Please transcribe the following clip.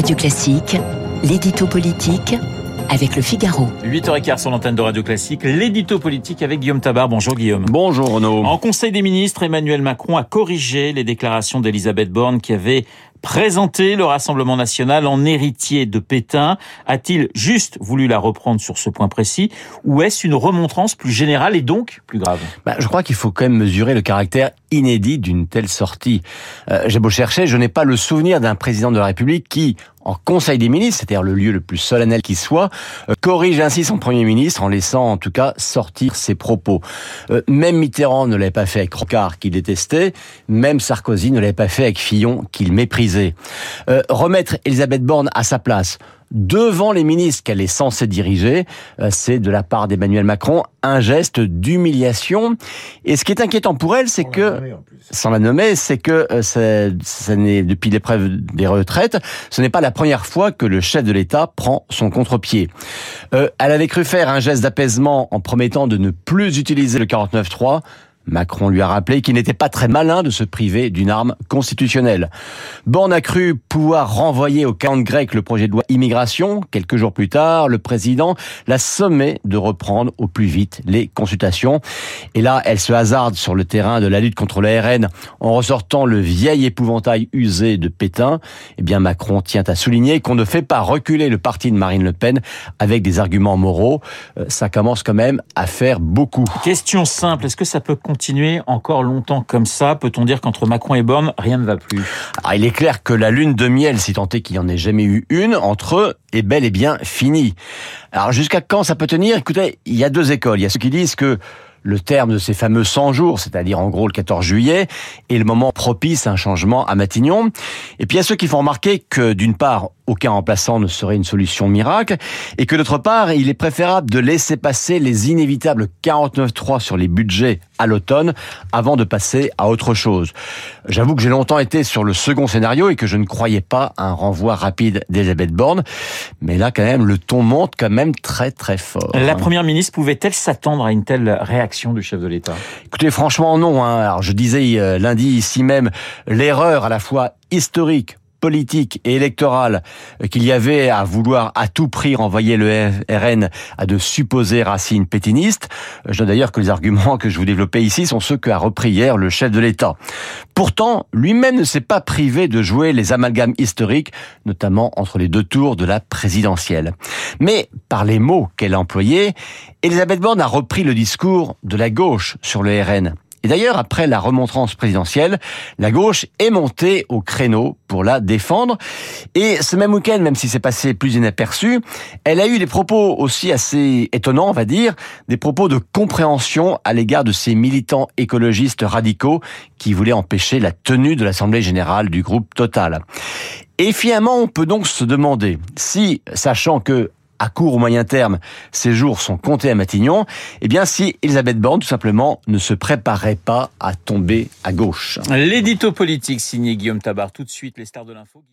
Radio Classique, l'édito politique avec le Figaro. 8h15 sur l'antenne de Radio Classique, l'édito politique avec Guillaume Tabar. Bonjour Guillaume. Bonjour Renaud. En Conseil des ministres, Emmanuel Macron a corrigé les déclarations d'Elisabeth Borne qui avait présenté le Rassemblement national en héritier de Pétain. A-t-il juste voulu la reprendre sur ce point précis ou est-ce une remontrance plus générale et donc plus grave? Bah, Je crois qu'il faut quand même mesurer le caractère inédit d'une telle sortie. Euh, J'ai beau chercher, je n'ai pas le souvenir d'un président de la République qui, en Conseil des ministres, c'est-à-dire le lieu le plus solennel qui soit, euh, corrige ainsi son Premier ministre en laissant en tout cas sortir ses propos. Euh, même Mitterrand ne l'avait pas fait avec Rocard qu'il détestait, même Sarkozy ne l'avait pas fait avec Fillon qu'il méprisait. Euh, remettre Elisabeth Borne à sa place, devant les ministres qu'elle est censée diriger, euh, c'est de la part d'Emmanuel Macron un geste d'humiliation. Et ce qui est inquiétant pour elle, c'est que, sans la nommer, c'est que euh, ça n'est depuis l'épreuve des retraites, ce n'est pas la première fois que le chef de l'État prend son contre-pied. Elle avait cru faire un geste d'apaisement en promettant de ne plus utiliser le 49-3. Macron lui a rappelé qu'il n'était pas très malin de se priver d'une arme constitutionnelle. Borne a cru pouvoir renvoyer au camp grec le projet de loi immigration. Quelques jours plus tard, le président l'a sommé de reprendre au plus vite les consultations. Et là, elle se hasarde sur le terrain de la lutte contre la RN en ressortant le vieil épouvantail usé de Pétain. Eh bien, Macron tient à souligner qu'on ne fait pas reculer le parti de Marine Le Pen avec des arguments moraux. Euh, ça commence quand même à faire beaucoup. Question simple, est-ce que ça peut continuer encore longtemps comme ça Peut-on dire qu'entre Macron et Borne, rien ne va plus? Alors, Il est clair que la lune de miel, si tant est qu'il n'y en ait jamais eu une, entre eux, est bel et bien finie. Alors jusqu'à quand ça peut tenir? Écoutez, il y a deux écoles. Il y a ceux qui disent que le terme de ces fameux 100 jours, c'est-à-dire en gros le 14 juillet, est le moment propice à un changement à Matignon. Et puis il y a ceux qui font remarquer que d'une part, aucun remplaçant ne serait une solution miracle, et que d'autre part, il est préférable de laisser passer les inévitables 49.3 sur les budgets à l'automne avant de passer à autre chose. J'avoue que j'ai longtemps été sur le second scénario et que je ne croyais pas à un renvoi rapide d'Elisabeth Borne, mais là quand même le ton monte quand même très très fort. La première ministre pouvait-elle s'attendre à une telle réaction? Chef de l'État? Écoutez, franchement non. Hein. Alors je disais euh, lundi ici même l'erreur à la fois historique politique et électorale euh, qu'il y avait à vouloir à tout prix renvoyer le RN à de supposés racines pétinistes. Je dois d'ailleurs que les arguments que je vous développais ici sont ceux qu'a repris hier le chef de l'État. Pourtant, lui-même ne s'est pas privé de jouer les amalgames historiques, notamment entre les deux tours de la présidentielle. Mais par les mots qu'elle a employés, Elisabeth Borne a repris le discours de la gauche sur le RN. Et d'ailleurs, après la remontrance présidentielle, la gauche est montée au créneau pour la défendre. Et ce même week-end, même si c'est passé plus inaperçu, elle a eu des propos aussi assez étonnants, on va dire, des propos de compréhension à l'égard de ces militants écologistes radicaux qui voulaient empêcher la tenue de l'Assemblée générale du groupe Total. Et finalement, on peut donc se demander si, sachant que à court ou moyen terme, ces jours sont comptés à Matignon, eh bien si Elisabeth Borne, tout simplement, ne se préparait pas à tomber à gauche. L'édito politique signé Guillaume Tabar. Tout de suite, les stars de l'info.